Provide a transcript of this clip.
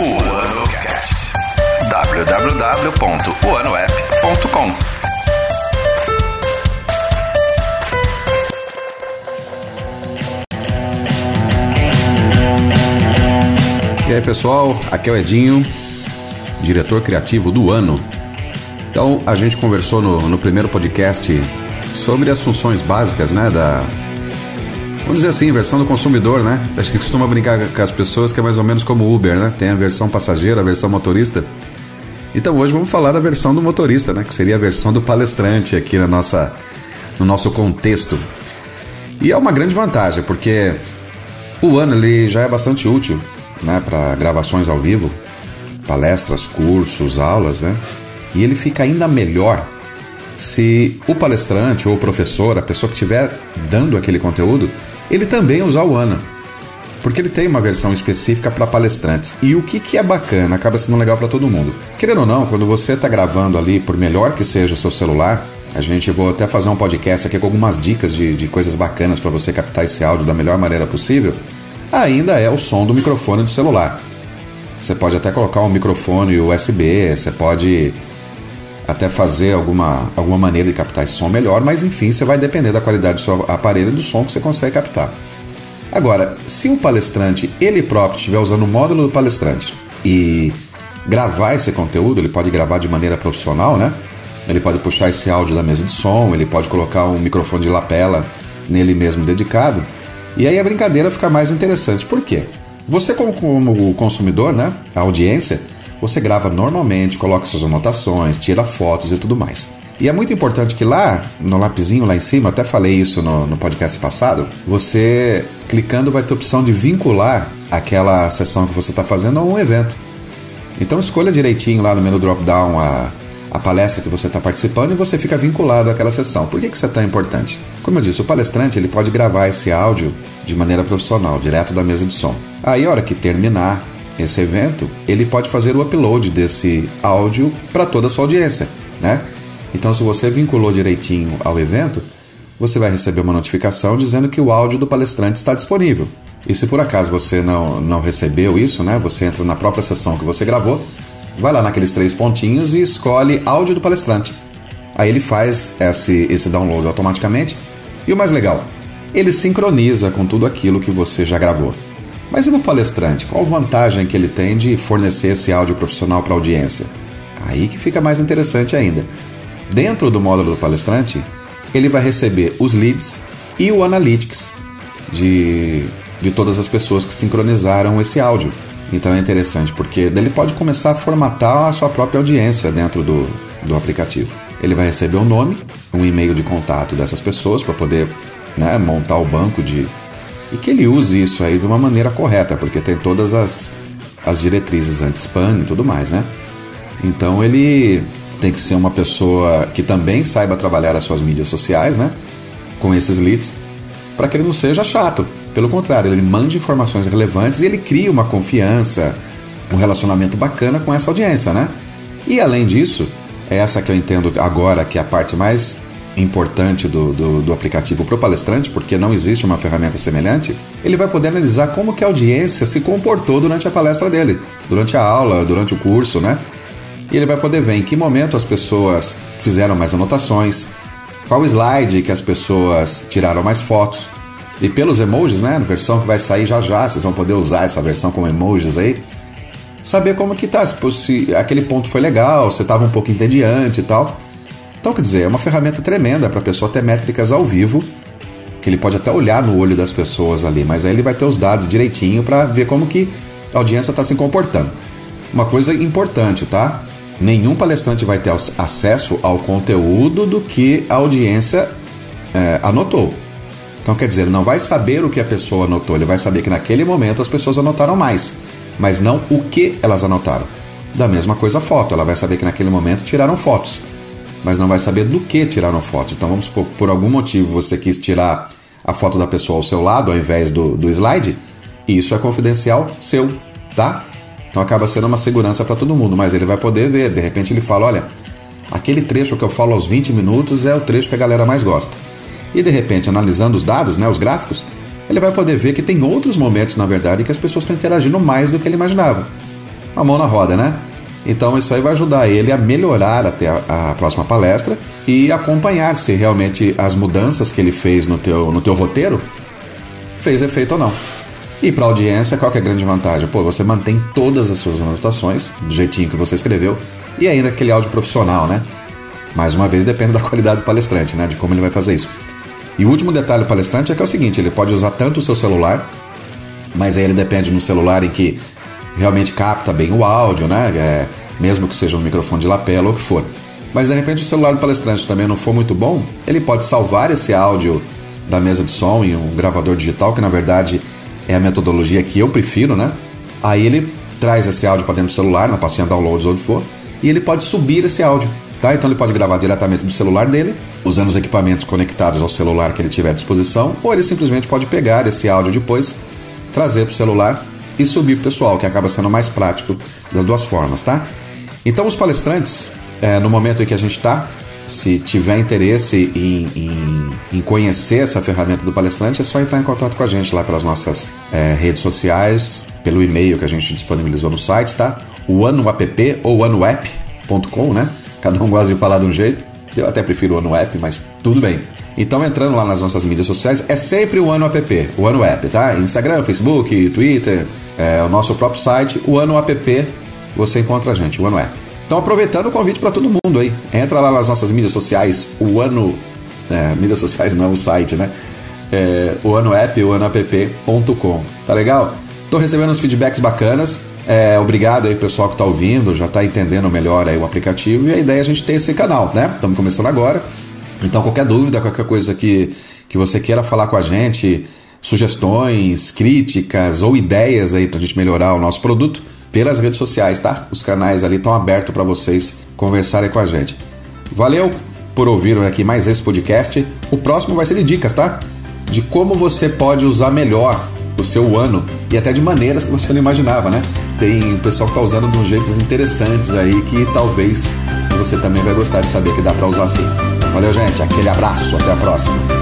O AnoCast. www.oanoapp.com E aí pessoal, aqui é o Edinho, diretor criativo do ano. Então a gente conversou no, no primeiro podcast sobre as funções básicas, né, da vamos dizer assim, versão do consumidor, né? A gente costuma brincar com as pessoas que é mais ou menos como Uber, né? Tem a versão passageira, a versão motorista. Então hoje vamos falar da versão do motorista, né? Que seria a versão do palestrante aqui na nossa, no nosso contexto. E é uma grande vantagem, porque o ano ele já é bastante útil né, para gravações ao vivo, palestras, cursos, aulas, né? E ele fica ainda melhor se o palestrante ou o professor, a pessoa que estiver dando aquele conteúdo, ele também usar o ANA. Porque ele tem uma versão específica para palestrantes. E o que, que é bacana, acaba sendo legal para todo mundo. Querendo ou não, quando você está gravando ali, por melhor que seja o seu celular, a gente vou até fazer um podcast aqui com algumas dicas de, de coisas bacanas para você captar esse áudio da melhor maneira possível ainda é o som do microfone do celular. Você pode até colocar um microfone USB, você pode até fazer alguma, alguma maneira de captar esse som melhor, mas enfim, você vai depender da qualidade do seu aparelho e do som que você consegue captar. Agora, se o palestrante ele próprio estiver usando o módulo do palestrante e gravar esse conteúdo, ele pode gravar de maneira profissional, né? Ele pode puxar esse áudio da mesa de som, ele pode colocar um microfone de lapela nele mesmo dedicado. E aí a brincadeira fica mais interessante. Por quê? Você, como, consumidor, né? A audiência, você grava normalmente, coloca suas anotações, tira fotos e tudo mais. E é muito importante que lá, no lapisinho lá em cima, até falei isso no, no podcast passado, você clicando vai ter a opção de vincular aquela sessão que você está fazendo a um evento. Então escolha direitinho lá no menu drop-down a, a palestra que você está participando e você fica vinculado àquela sessão. Por que, que isso é tão importante? Como eu disse, o palestrante ele pode gravar esse áudio de maneira profissional, direto da mesa de som. Aí, a hora que terminar esse evento, ele pode fazer o upload desse áudio para toda a sua audiência, né? Então, se você vinculou direitinho ao evento, você vai receber uma notificação dizendo que o áudio do palestrante está disponível. E se por acaso você não, não recebeu isso, né? Você entra na própria sessão que você gravou, vai lá naqueles três pontinhos e escolhe áudio do palestrante. Aí ele faz esse, esse download automaticamente. E o mais legal, ele sincroniza com tudo aquilo que você já gravou. Mas e no palestrante? Qual vantagem que ele tem de fornecer esse áudio profissional para a audiência? Aí que fica mais interessante ainda. Dentro do módulo do palestrante, ele vai receber os leads e o analytics de, de todas as pessoas que sincronizaram esse áudio. Então é interessante porque ele pode começar a formatar a sua própria audiência dentro do, do aplicativo. Ele vai receber o um nome, um e-mail de contato dessas pessoas para poder né, montar o banco de. E que ele use isso aí de uma maneira correta, porque tem todas as, as diretrizes anti-spam e tudo mais, né? Então ele tem que ser uma pessoa que também saiba trabalhar as suas mídias sociais, né? Com esses leads, para que ele não seja chato. Pelo contrário, ele mande informações relevantes e ele cria uma confiança, um relacionamento bacana com essa audiência, né? E além disso, essa que eu entendo agora que é a parte mais importante do, do, do aplicativo para o palestrante, porque não existe uma ferramenta semelhante, ele vai poder analisar como que a audiência se comportou durante a palestra dele, durante a aula, durante o curso, né? E ele vai poder ver em que momento as pessoas fizeram mais anotações, qual slide que as pessoas tiraram mais fotos, e pelos emojis, né? Versão que vai sair já já, vocês vão poder usar essa versão com emojis aí. Saber como que tá, se aquele ponto foi legal, se estava um pouco entediante e tal. Então, quer dizer, é uma ferramenta tremenda para a pessoa ter métricas ao vivo, que ele pode até olhar no olho das pessoas ali, mas aí ele vai ter os dados direitinho para ver como que a audiência está se comportando. Uma coisa importante, tá? Nenhum palestrante vai ter acesso ao conteúdo do que a audiência é, anotou. Então, quer dizer, não vai saber o que a pessoa anotou, ele vai saber que naquele momento as pessoas anotaram mais, mas não o que elas anotaram. Da mesma coisa a foto, ela vai saber que naquele momento tiraram fotos, mas não vai saber do que tiraram foto. Então, vamos supor, por algum motivo você quis tirar a foto da pessoa ao seu lado ao invés do, do slide, isso é confidencial seu, tá? Então acaba sendo uma segurança para todo mundo, mas ele vai poder ver. De repente ele fala: olha, aquele trecho que eu falo aos 20 minutos é o trecho que a galera mais gosta e de repente analisando os dados, né, os gráficos, ele vai poder ver que tem outros momentos, na verdade, que as pessoas estão interagindo mais do que ele imaginava. uma mão na roda, né? Então isso aí vai ajudar ele a melhorar até a, a próxima palestra e acompanhar se realmente as mudanças que ele fez no teu, no teu roteiro fez efeito ou não. E para a audiência, qual é a grande vantagem? Pô, você mantém todas as suas anotações do jeitinho que você escreveu e ainda aquele áudio profissional, né? Mais uma vez depende da qualidade do palestrante, né? De como ele vai fazer isso. E o último detalhe do palestrante é que é o seguinte, ele pode usar tanto o seu celular, mas aí ele depende no celular em que realmente capta bem o áudio, né? É, mesmo que seja um microfone de lapela ou o que for. Mas de repente o celular do palestrante também não for muito bom, ele pode salvar esse áudio da mesa de som em um gravador digital, que na verdade é a metodologia que eu prefiro, né? Aí ele traz esse áudio para dentro do celular, na pastinha downloads onde for, e ele pode subir esse áudio, tá? Então ele pode gravar diretamente do celular dele, usando os equipamentos conectados ao celular que ele tiver à disposição, ou ele simplesmente pode pegar esse áudio depois, trazer para o celular e subir para o pessoal, que acaba sendo mais prático das duas formas, tá? Então os palestrantes, é, no momento em que a gente está, se tiver interesse em, em, em, conhecer essa ferramenta do palestrante, é só entrar em contato com a gente lá pelas nossas é, redes sociais, pelo e-mail que a gente disponibilizou no site, tá? O app ou anoapp.com, né? Cada um gosta de falar de um jeito. Eu até prefiro o Ano App, mas tudo bem. Então, entrando lá nas nossas mídias sociais, é sempre o Ano App, o Ano App, tá? Instagram, Facebook, Twitter, é, o nosso próprio site, o Ano App, você encontra a gente, o Ano App. Então, aproveitando o convite para todo mundo aí, entra lá nas nossas mídias sociais, o Ano. É, mídias sociais não o site, né? É, o Ano App, o anoapp.com. Tá legal? Tô recebendo uns feedbacks bacanas. É, obrigado aí pessoal que está ouvindo, já está entendendo melhor aí o aplicativo e a ideia é a gente ter esse canal, né? Estamos começando agora. Então qualquer dúvida, qualquer coisa que, que você queira falar com a gente, sugestões, críticas ou ideias aí para a gente melhorar o nosso produto, pelas redes sociais, tá? Os canais ali estão abertos para vocês conversarem com a gente. Valeu por ouvir aqui mais esse podcast. O próximo vai ser de dicas, tá? De como você pode usar melhor o seu ano e até de maneiras que você não imaginava, né? Tem o pessoal que está usando de uns jeitos interessantes aí que talvez você também vai gostar de saber que dá para usar assim. Valeu, gente. Aquele abraço. Até a próxima.